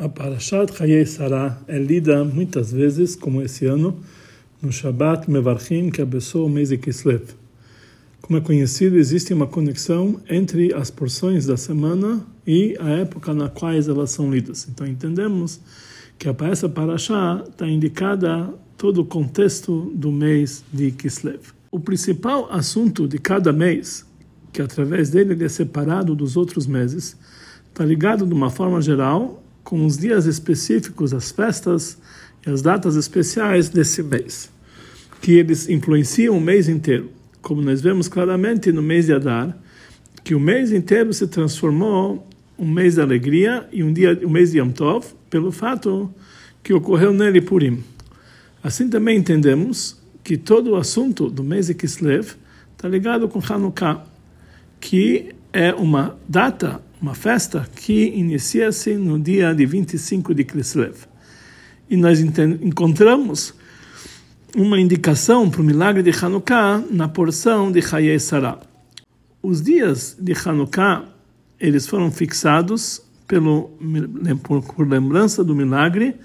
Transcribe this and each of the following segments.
A Parashat Hayei Sarah é lida muitas vezes, como esse ano, no Shabbat Mevarchim, que abençoa o mês de Kislev. Como é conhecido, existe uma conexão entre as porções da semana e a época na quais elas são lidas. Então entendemos que essa Parashá está indicada todo o contexto do mês de Kislev. O principal assunto de cada mês, que através dele ele é separado dos outros meses, está ligado de uma forma geral com os dias específicos, as festas e as datas especiais desse mês, que eles influenciam o mês inteiro. Como nós vemos claramente no mês de Adar, que o mês inteiro se transformou um mês de alegria e um dia um mês de Yom Tov, pelo fato que ocorreu nele Purim. Assim também entendemos que todo o assunto do mês de Kislev está ligado com Hanukkah, que é uma data uma festa que inicia-se no dia de 25 de Kislev. E nós encontramos uma indicação para o milagre de Hanukkah na porção de Hayei Sarah. Os dias de Hanukkah, eles foram fixados pelo, por, lembrança do milagre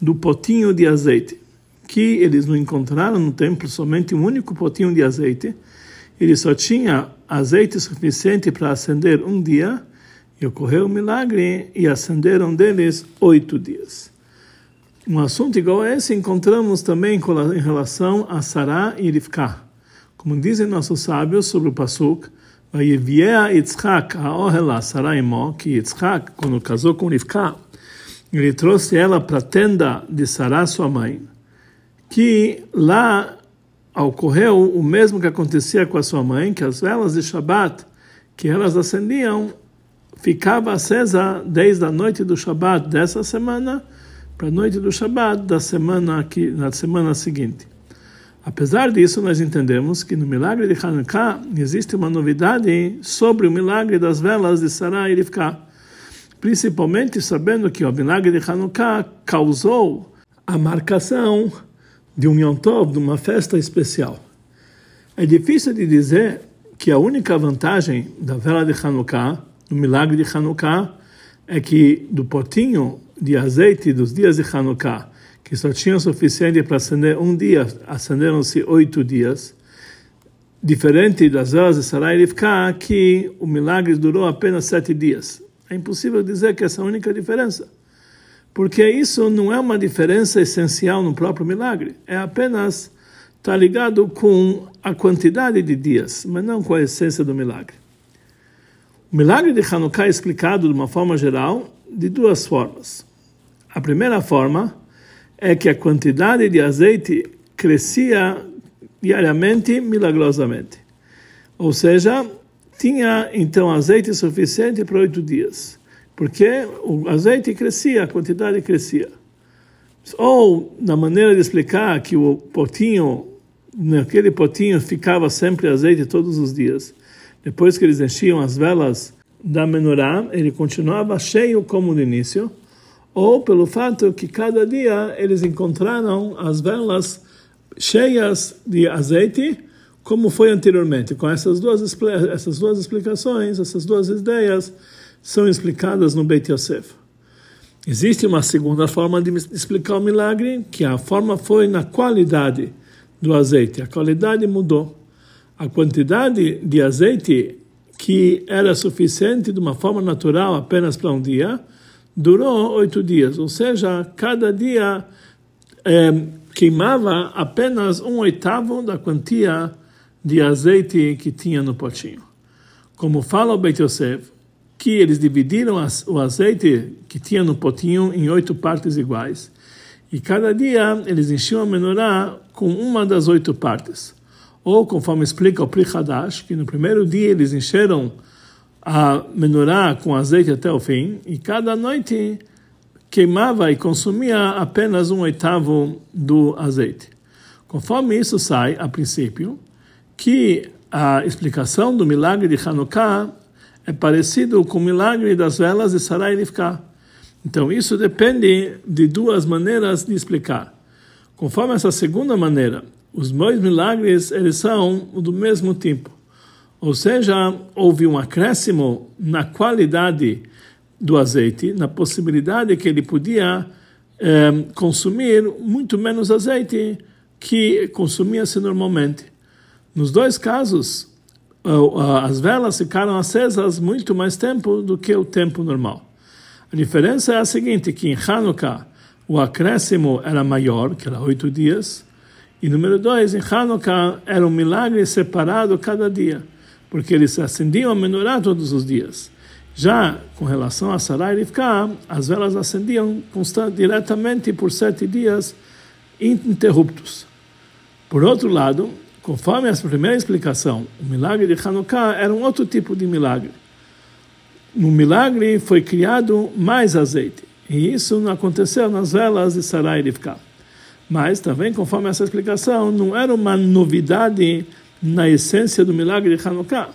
do potinho de azeite, que eles não encontraram no templo somente um único potinho de azeite, ele só tinha azeite suficiente para acender um dia, e ocorreu um milagre e acenderam deles oito dias. Um assunto igual a esse encontramos também em relação a Sará e Rivka. Como dizem nossos sábios sobre o Pasuk, Vayeviea Yitzhak a Sará imo, que Yitzhak, quando casou com Rivka, ele trouxe ela para a tenda de Sará, sua mãe, que lá ocorreu o mesmo que acontecia com a sua mãe, que as velas de Shabat que elas acendiam ficava acesa desde a noite do Shabat dessa semana para a noite do Shabat da semana que na semana seguinte. Apesar disso, nós entendemos que no milagre de Hanukkah existe uma novidade sobre o milagre das velas de Sarah e Rivka, principalmente sabendo que o milagre de Hanukkah causou a marcação de um Yom Tov, de uma festa especial. É difícil de dizer que a única vantagem da vela de Hanukkah no milagre de Hanukkah é que do potinho de azeite dos dias de Hanukkah, que só tinha o suficiente para acender um dia, acenderam-se oito dias, diferente das velas de Sarai Rivka, que o milagre durou apenas sete dias. É impossível dizer que essa é a única diferença, porque isso não é uma diferença essencial no próprio milagre, é apenas está ligado com a quantidade de dias, mas não com a essência do milagre. O milagre de Hanukkah é explicado de uma forma geral de duas formas. A primeira forma é que a quantidade de azeite crescia diariamente, milagrosamente. Ou seja, tinha então azeite suficiente para oito dias, porque o azeite crescia, a quantidade crescia. Ou na maneira de explicar que o potinho, naquele potinho ficava sempre azeite todos os dias depois que eles enchiam as velas da menorá, ele continuava cheio como no início, ou pelo fato que cada dia eles encontraram as velas cheias de azeite, como foi anteriormente. Com essas duas, essas duas explicações, essas duas ideias são explicadas no Beit Yosef. Existe uma segunda forma de explicar o milagre, que a forma foi na qualidade do azeite. A qualidade mudou a quantidade de azeite que era suficiente de uma forma natural apenas para um dia, durou oito dias. Ou seja, cada dia é, queimava apenas um oitavo da quantia de azeite que tinha no potinho. Como fala o Beit Yosef, que eles dividiram o azeite que tinha no potinho em oito partes iguais. E cada dia eles enchiam a menorá com uma das oito partes. Ou, conforme explica o Pri Hadash, que no primeiro dia eles encheram a menorá com azeite até o fim, e cada noite queimava e consumia apenas um oitavo do azeite. Conforme isso sai, a princípio, que a explicação do milagre de Hanukkah é parecido com o milagre das velas de Sarai Rivka. Então, isso depende de duas maneiras de explicar. Conforme essa segunda maneira, os dois milagres eles são do mesmo tipo. Ou seja, houve um acréscimo na qualidade do azeite, na possibilidade que ele podia é, consumir muito menos azeite que consumia-se normalmente. Nos dois casos, as velas ficaram acesas muito mais tempo do que o tempo normal. A diferença é a seguinte, que em Hanukkah o acréscimo era maior, que era oito dias, e número dois, em Hanukkah era um milagre separado cada dia, porque eles acendiam a menorá todos os dias. Já com relação a Sarai e Rivka, as velas acendiam diretamente por sete dias ininterruptos. Por outro lado, conforme a primeira explicação, o milagre de Hanukkah era um outro tipo de milagre. No milagre foi criado mais azeite, e isso não aconteceu nas velas de Sarai e Rivka. Mas também, conforme essa explicação, não era uma novidade na essência do milagre de Hanukkah,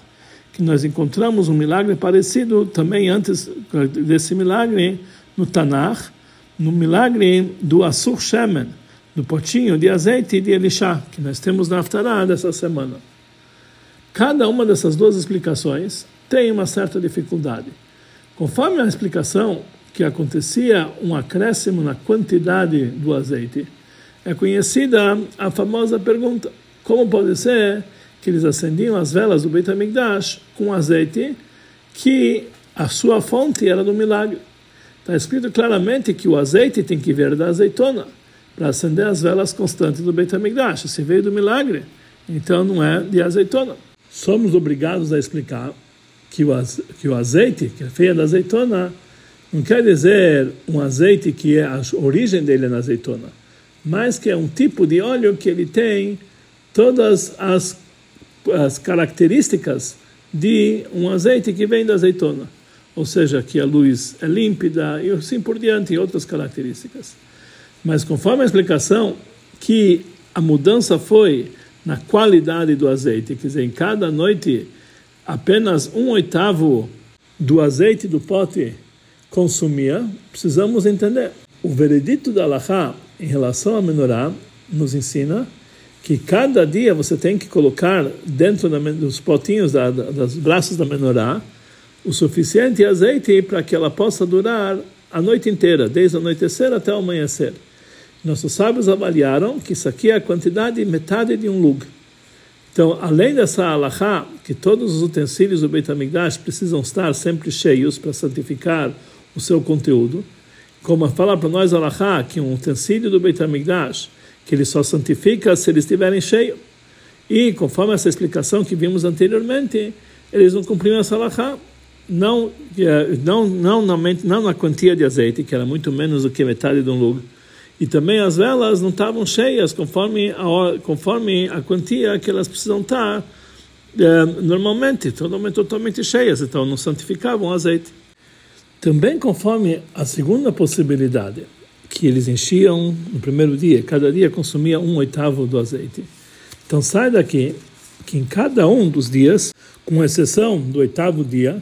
que nós encontramos um milagre parecido também antes desse milagre no Tanakh, no milagre do Asur Shemen, do potinho de azeite de Elisha, que nós temos na Haftarah dessa semana. Cada uma dessas duas explicações tem uma certa dificuldade. Conforme a explicação que acontecia um acréscimo na quantidade do azeite, é conhecida a famosa pergunta: como pode ser que eles acendiam as velas do Beit HaMikdash com azeite que a sua fonte era do milagre? Está escrito claramente que o azeite tem que vir da azeitona para acender as velas constantes do Beit HaMikdash. Se veio do milagre, então não é de azeitona. Somos obrigados a explicar que o, que o azeite, que é feia da azeitona, não quer dizer um azeite que é a origem dele é na azeitona, mas que é um tipo de óleo que ele tem todas as, as características de um azeite que vem da azeitona. Ou seja, que a luz é límpida e assim por diante, e outras características. Mas conforme a explicação, que a mudança foi na qualidade do azeite, quer dizer, em cada noite apenas um oitavo do azeite do pote consumia, precisamos entender. O veredito da Allahá em relação à menorá nos ensina que cada dia você tem que colocar dentro dos potinhos da, das braços da menorá o suficiente azeite para que ela possa durar a noite inteira, desde o anoitecer até o amanhecer. Nossos sábios avaliaram que isso aqui é a quantidade metade de um lug. Então, além dessa alahá, que todos os utensílios do Beit HaMikdash precisam estar sempre cheios para santificar o seu conteúdo, como fala para nós alahá, que um utensílio do Beit HaMikdash, que ele só santifica se eles estiverem cheios. E, conforme essa explicação que vimos anteriormente, eles não cumpriam essa alahá. Não, não, não, não, não na quantia de azeite, que era muito menos do que metade de um lugar e também as velas não estavam cheias conforme a, conforme a quantia que elas precisam estar é, normalmente, totalmente, totalmente cheias, então não santificavam o azeite. Também conforme a segunda possibilidade, que eles enchiam no primeiro dia, cada dia consumia um oitavo do azeite. Então sai daqui que em cada um dos dias, com exceção do oitavo dia,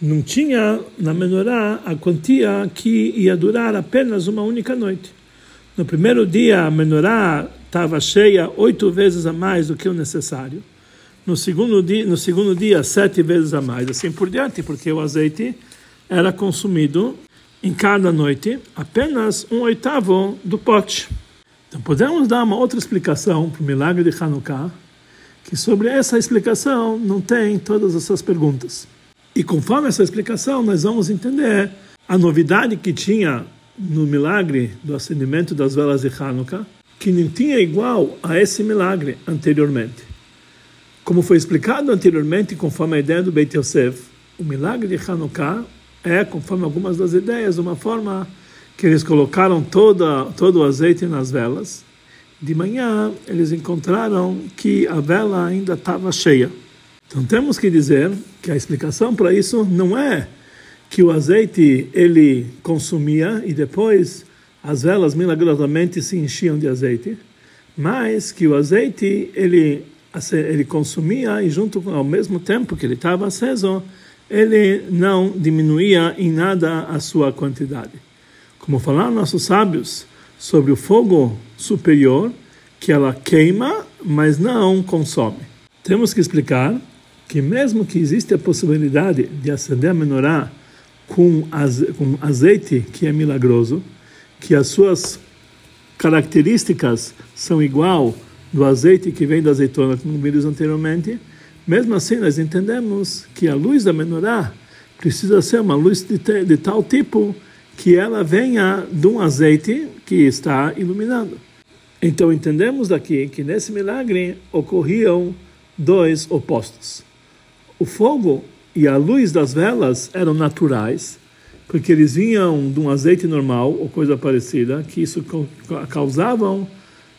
não tinha na menorá a quantia que ia durar apenas uma única noite. No primeiro dia, a menorá estava cheia oito vezes a mais do que o necessário. No segundo dia, no segundo dia, sete vezes a mais, assim por diante, porque o azeite era consumido em cada noite apenas um oitavo do pote. Então podemos dar uma outra explicação para o milagre de Hanukkah, que sobre essa explicação não tem todas essas perguntas. E conforme essa explicação, nós vamos entender a novidade que tinha no milagre do acendimento das velas de Hanukkah, que não tinha igual a esse milagre anteriormente. Como foi explicado anteriormente, conforme a ideia do Beit Yosef, o milagre de Hanukkah é, conforme algumas das ideias, uma forma que eles colocaram toda, todo o azeite nas velas. De manhã, eles encontraram que a vela ainda estava cheia. Então, temos que dizer que a explicação para isso não é que o azeite ele consumia e depois as velas milagrosamente se enchiam de azeite, mas que o azeite ele ele consumia e junto ao mesmo tempo que ele estava aceso, ele não diminuía em nada a sua quantidade. Como falaram nossos sábios sobre o fogo superior, que ela queima, mas não consome. Temos que explicar que mesmo que existe a possibilidade de acender a menorá com azeite que é milagroso, que as suas características são igual do azeite que vem da azeitona, como vimos anteriormente, mesmo assim nós entendemos que a luz da menorá precisa ser uma luz de, de tal tipo que ela venha de um azeite que está iluminando. Então entendemos daqui que nesse milagre ocorriam dois opostos. O fogo e a luz das velas eram naturais, porque eles vinham de um azeite normal ou coisa parecida, que isso causavam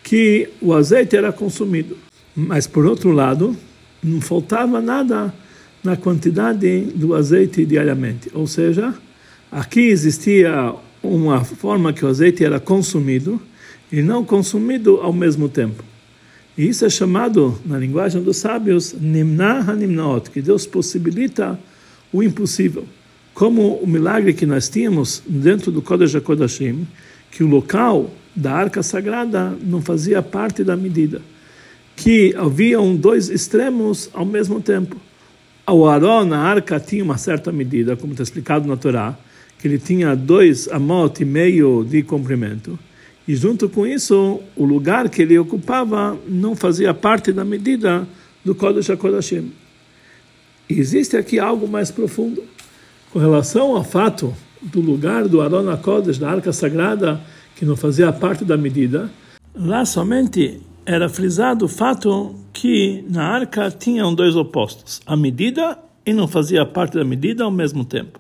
que o azeite era consumido. Mas por outro lado, não faltava nada na quantidade do azeite diariamente. Ou seja, aqui existia uma forma que o azeite era consumido e não consumido ao mesmo tempo. E isso é chamado, na linguagem dos sábios, Nimna Hanimnaot, que Deus possibilita o impossível. Como o milagre que nós tínhamos dentro do Kodesh HaKodashim, que o local da arca sagrada não fazia parte da medida, que haviam dois extremos ao mesmo tempo. O Aaron, na arca, tinha uma certa medida, como está explicado na Torá, que ele tinha dois amot e meio de comprimento, e junto com isso, o lugar que ele ocupava não fazia parte da medida do Kodesh HaKodashim. E existe aqui algo mais profundo. Com relação ao fato do lugar do Aron HaKodesh, da Arca Sagrada, que não fazia parte da medida, lá somente era frisado o fato que na arca tinham dois opostos, a medida e não fazia parte da medida ao mesmo tempo.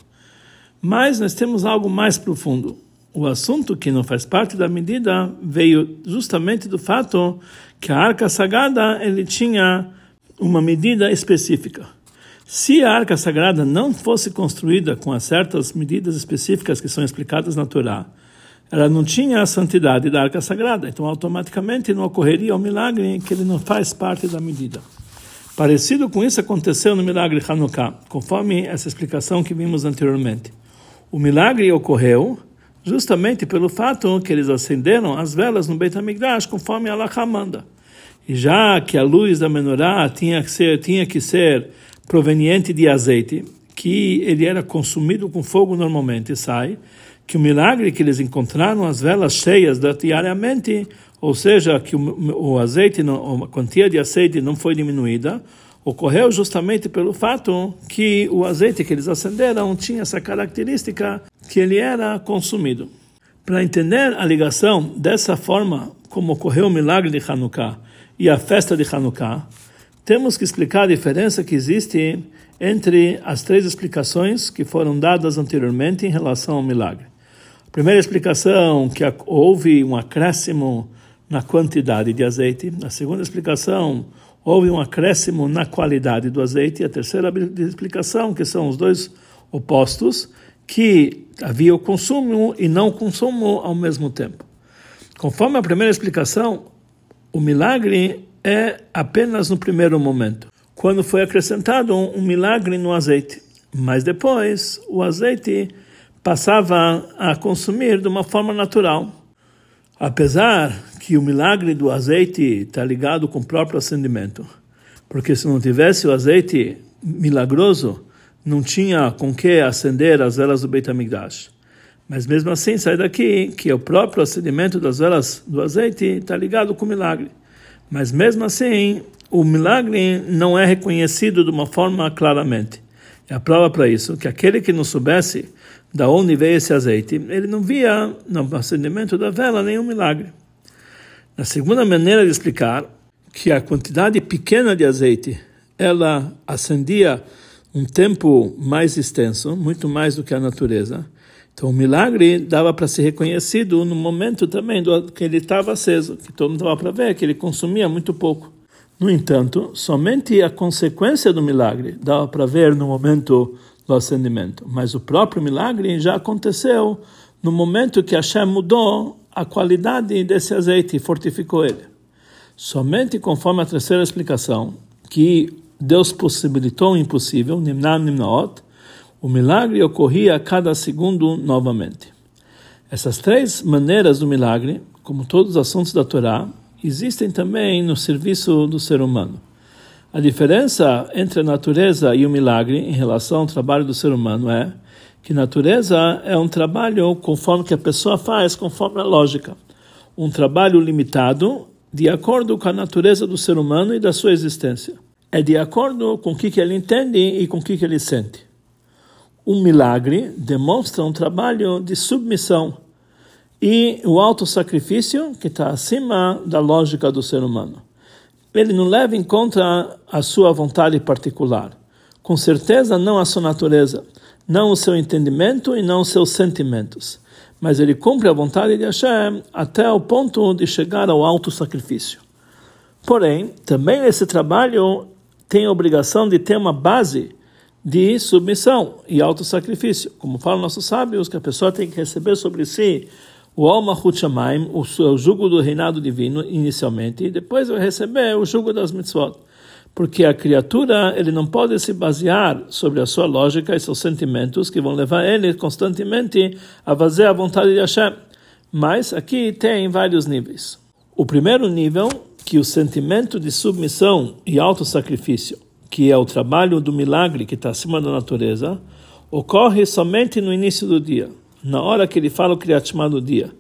Mas nós temos algo mais profundo o assunto que não faz parte da medida veio justamente do fato que a arca sagrada ele tinha uma medida específica. Se a arca sagrada não fosse construída com as certas medidas específicas que são explicadas na Torá, ela não tinha a santidade da arca sagrada, então automaticamente não ocorreria o milagre que ele não faz parte da medida. Parecido com isso aconteceu no milagre Hanukkah, conforme essa explicação que vimos anteriormente. O milagre ocorreu justamente pelo fato que eles acenderam as velas no Beit HaMikdash conforme Allah manda. E já que a luz da menorá tinha que ser, tinha que ser proveniente de azeite, que ele era consumido com fogo normalmente, sai, que o milagre que eles encontraram as velas cheias diariamente, ou seja, que o, azeite, a quantia de azeite não foi diminuída, ocorreu justamente pelo fato que o azeite que eles acenderam tinha essa característica que ele era consumido. Para entender a ligação dessa forma como ocorreu o milagre de Hanukkah e a festa de Hanukkah, temos que explicar a diferença que existe entre as três explicações que foram dadas anteriormente em relação ao milagre. Primeira explicação que houve um acréscimo na quantidade de azeite. A segunda explicação houve um acréscimo na qualidade do azeite. E a terceira explicação, que são os dois opostos, que havia o consumo e não o consumo ao mesmo tempo. Conforme a primeira explicação, o milagre é apenas no primeiro momento, quando foi acrescentado um milagre no azeite. Mas depois, o azeite passava a consumir de uma forma natural. Apesar que o milagre do azeite está ligado com o próprio acendimento, porque se não tivesse o azeite milagroso, não tinha com que acender as velas do Beit HaMikdash. Mas mesmo assim, sai daqui que o próprio acendimento das velas do azeite está ligado com o milagre. Mas mesmo assim, o milagre não é reconhecido de uma forma claramente. É a prova para isso que aquele que não soubesse da onde veio esse azeite, ele não via no acendimento da vela nenhum milagre. Na segunda maneira de explicar, que a quantidade pequena de azeite, ela acendia um tempo mais extenso, muito mais do que a natureza. Então o milagre dava para ser reconhecido no momento também do que ele estava aceso, que todo mundo estava para ver que ele consumia muito pouco. No entanto, somente a consequência do milagre dava para ver no momento do acendimento, mas o próprio milagre já aconteceu no momento que Hashem mudou a qualidade desse azeite e fortificou ele. Somente conforme a terceira explicação, que Deus possibilitou o impossível, Nimnam Nimnaot, o milagre ocorria a cada segundo novamente. Essas três maneiras do milagre, como todos os assuntos da Torá, existem também no serviço do ser humano. A diferença entre a natureza e o milagre em relação ao trabalho do ser humano é que natureza é um trabalho conforme que a pessoa faz, conforme a lógica. Um trabalho limitado de acordo com a natureza do ser humano e da sua existência. É de acordo com o que, ele entende e com o que, ele sente. Um milagre demonstra um trabalho de submissão e o auto-sacrifício que está acima da lógica do ser humano. Ele não leva em conta a sua vontade particular. Com certeza, não a sua natureza não o seu entendimento e não os seus sentimentos. Mas ele cumpre a vontade de Hashem até o ponto de chegar ao alto sacrifício. Porém, também esse trabalho tem a obrigação de ter uma base de submissão e autossacrifício. Como falam nossos sábios, que a pessoa tem que receber sobre si o Alma Huchamaim, o jugo do reinado divino, inicialmente, e depois vai receber o jugo das mitzvot porque a criatura ele não pode se basear sobre a sua lógica e seus sentimentos que vão levar ele constantemente a fazer a vontade de Hashem. Mas aqui tem vários níveis. O primeiro nível, que o sentimento de submissão e autossacrifício, que é o trabalho do milagre que está acima da natureza, ocorre somente no início do dia, na hora que ele fala o Kriyat Shema do dia,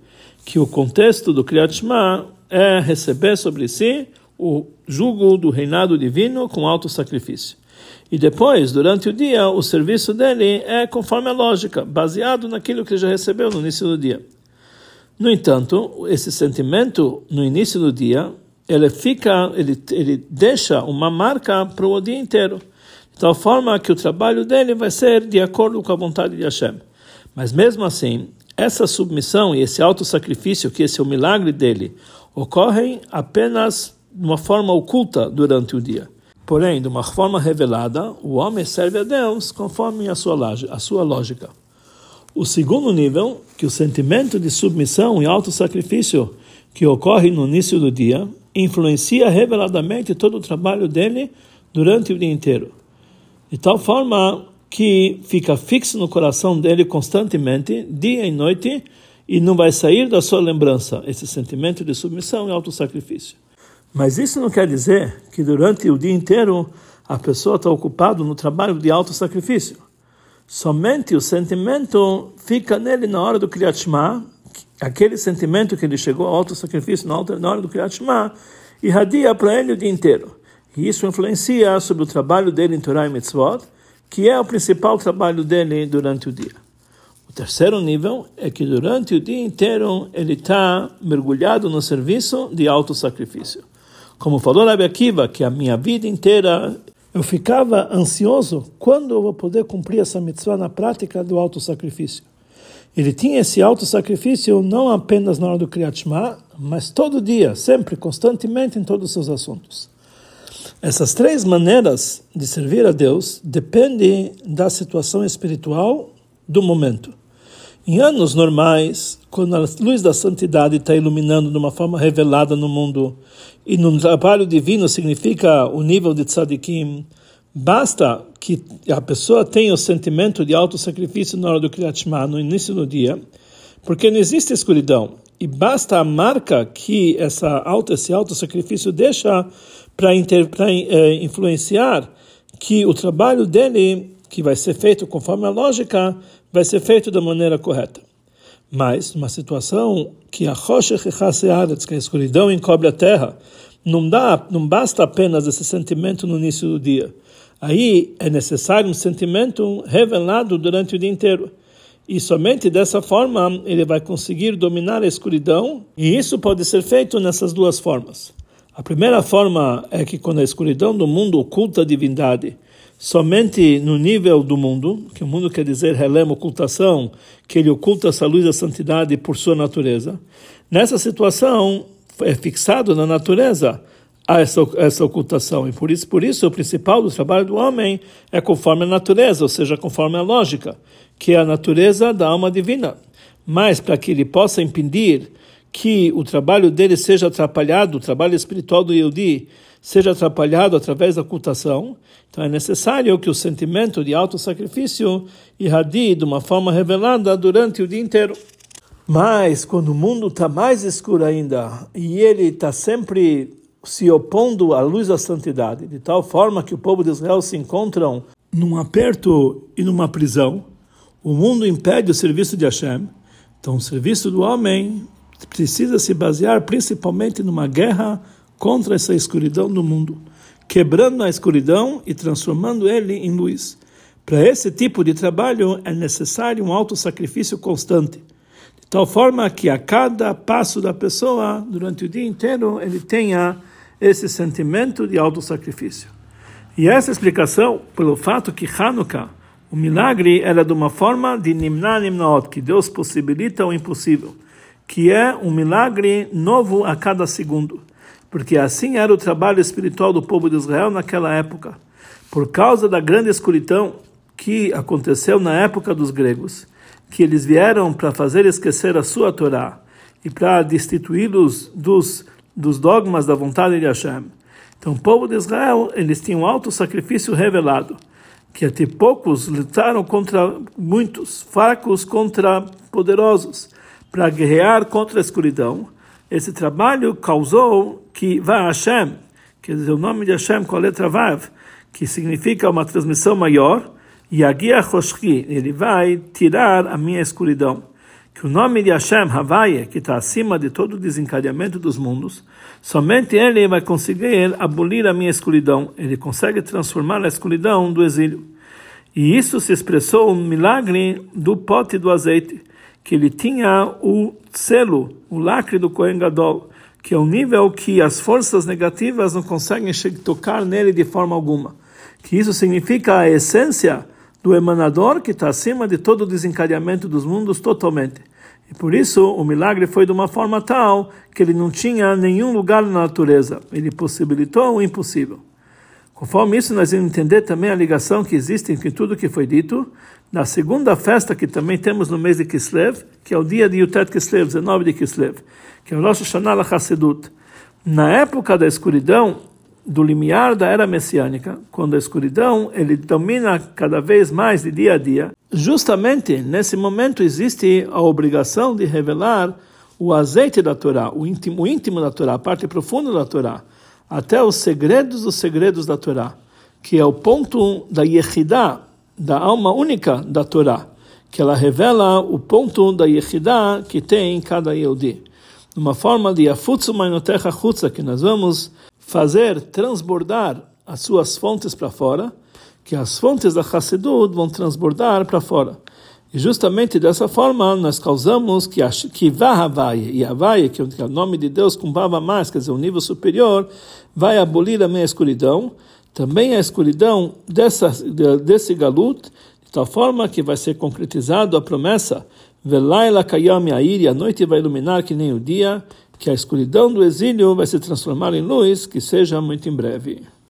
que o contexto do Kriyat Shema é receber sobre si o jugo do reinado divino com alto sacrifício. E depois, durante o dia, o serviço dele é conforme a lógica, baseado naquilo que já recebeu no início do dia. No entanto, esse sentimento no início do dia, ele fica, ele, ele deixa uma marca para o dia inteiro, de tal forma que o trabalho dele vai ser de acordo com a vontade de Hashem. Mas mesmo assim, essa submissão e esse auto sacrifício, que esse é o milagre dele, ocorrem apenas de uma forma oculta durante o dia. Porém, de uma forma revelada, o homem serve a Deus conforme a sua, a sua lógica. O segundo nível, que o sentimento de submissão e auto-sacrifício que ocorre no início do dia, influencia reveladamente todo o trabalho dele durante o dia inteiro. De tal forma que fica fixo no coração dele constantemente, dia e noite, e não vai sair da sua lembrança esse sentimento de submissão e auto-sacrifício. Mas isso não quer dizer que durante o dia inteiro a pessoa está ocupada no trabalho de alto sacrifício. Somente o sentimento fica nele na hora do Kriyat Shema, aquele sentimento que ele chegou ao alto sacrifício na hora do Kriyat Shema, irradia para ele o dia inteiro. E isso influencia sobre o trabalho dele em Torah e Mitzvot, que é o principal trabalho dele durante o dia. O terceiro nível é que durante o dia inteiro ele está mergulhado no serviço de alto sacrifício. Como falou Rabi Akiva, que a minha vida inteira eu ficava ansioso quando eu vou poder cumprir essa mitzvah na prática do auto sacrifício. Ele tinha esse auto sacrifício não apenas na hora do Kriyat Shema, mas todo dia, sempre, constantemente em todos os seus assuntos. Essas três maneiras de servir a Deus dependem da situação espiritual do momento. Em anos normais, quando a luz da santidade está iluminando de uma forma revelada no mundo, e no trabalho divino significa o nível de tzadikim, basta que a pessoa tenha o sentimento de auto-sacrifício na hora do Kriyat Shema, no início do dia, porque não existe escuridão, e basta a marca que essa auto, esse auto-sacrifício deixa para eh, influenciar que o trabalho dele, que vai ser feito conforme a lógica, vai ser feito da maneira correta. Mas, numa situação que a rocha que a escuridão encobre a terra, não, dá, não basta apenas esse sentimento no início do dia. Aí é necessário um sentimento revelado durante o dia inteiro. E somente dessa forma ele vai conseguir dominar a escuridão, e isso pode ser feito nessas duas formas. A primeira forma é que quando a escuridão do mundo oculta a divindade, somente no nível do mundo, que o mundo quer dizer relema, ocultação, que ele oculta essa luz da santidade por sua natureza. Nessa situação é fixado na natureza essa, essa ocultação e por isso por isso o principal do trabalho do homem é conforme a natureza, ou seja, conforme a lógica, que é a natureza da alma divina. Mas para que ele possa impedir que o trabalho dele seja atrapalhado, o trabalho espiritual do Yehudi seja atrapalhado através da ocultação, então é necessário que o sentimento de auto-sacrifício irradie de uma forma revelada durante o dia inteiro. Mas quando o mundo está mais escuro ainda e ele está sempre se opondo à luz da santidade, de tal forma que o povo de Israel se encontram num aperto e numa prisão, o mundo impede o serviço de Hashem, então o serviço do homem precisa se basear principalmente numa guerra contra essa escuridão do mundo, quebrando a escuridão e transformando ele em luz. Para esse tipo de trabalho é necessário um alto sacrifício constante, de tal forma que a cada passo da pessoa, durante o dia inteiro, ele tenha esse sentimento de alto sacrifício. E essa explicação, pelo fato que Hanukkah, o milagre, era de uma forma de Nimna Nimnaot, que Deus possibilita o impossível, que é um milagre novo a cada segundo. Porque assim era o trabalho espiritual do povo de Israel naquela época. Por causa da grande escuridão que aconteceu na época dos gregos, que eles vieram para fazer esquecer a sua Torá e para destituí-los dos, dos dogmas da vontade de Hashem então, o povo de Israel, eles tinham um alto sacrifício revelado, que até poucos lutaram contra muitos, fracos contra poderosos, para guerrear contra a escuridão. Esse trabalho causou que vá Hashem, quer dizer, o nome de Hashem com a letra Vav, que significa uma transmissão maior, e a ele vai tirar a minha escuridão que o nome de Hashem, Havaye, que está acima de todo o desencadeamento dos mundos, somente ele vai conseguir abolir a minha escuridão. Ele consegue transformar a escuridão do exílio. E isso se expressou no milagre do pote do azeite, que ele tinha o selo, o lacre do Kohen Gadol, que é um nível que as forças negativas não conseguem tocar nele de forma alguma. Que isso significa a essência do emanador que está acima de todo o desencadeamento dos mundos totalmente. E por isso o milagre foi de uma forma tal que ele não tinha nenhum lugar na natureza. Ele possibilitou o impossível. Conforme isso, nós vamos entender também a ligação que existe entre tudo que foi dito na segunda festa que também temos no mês de Kislev, que é o dia de Yutet Kislev, 19 de Kislev, que é o Rosh Hashanah Hassedut. Na época da escuridão, do limiar da era messiânica, quando a escuridão ele domina cada vez mais de dia a dia, justamente nesse momento existe a obrigação de revelar o azeite da Torá, o íntimo, o íntimo da Torá, a parte profunda da Torá, até os segredos dos segredos da Torá, que é o ponto da Yehidá, da alma única da Torá, que ela revela o ponto da Yehidá que tem em cada Yehudi. Uma forma de Afutsu Mainotecha Chutza, que nós vamos fazer transbordar as suas fontes para fora, que as fontes da Hassedut vão transbordar para fora. E justamente dessa forma nós causamos que que Havaia, e Havaia, que é o nome de Deus com Bava mais, quer dizer, um nível superior, vai abolir a minha escuridão, também a escuridão dessa, desse galut, de tal forma que vai ser concretizado a promessa, Velaila Kayam Yair, a noite vai iluminar que nem o dia, que a escuridão do exílio vai se transformar em luz, que seja muito em breve.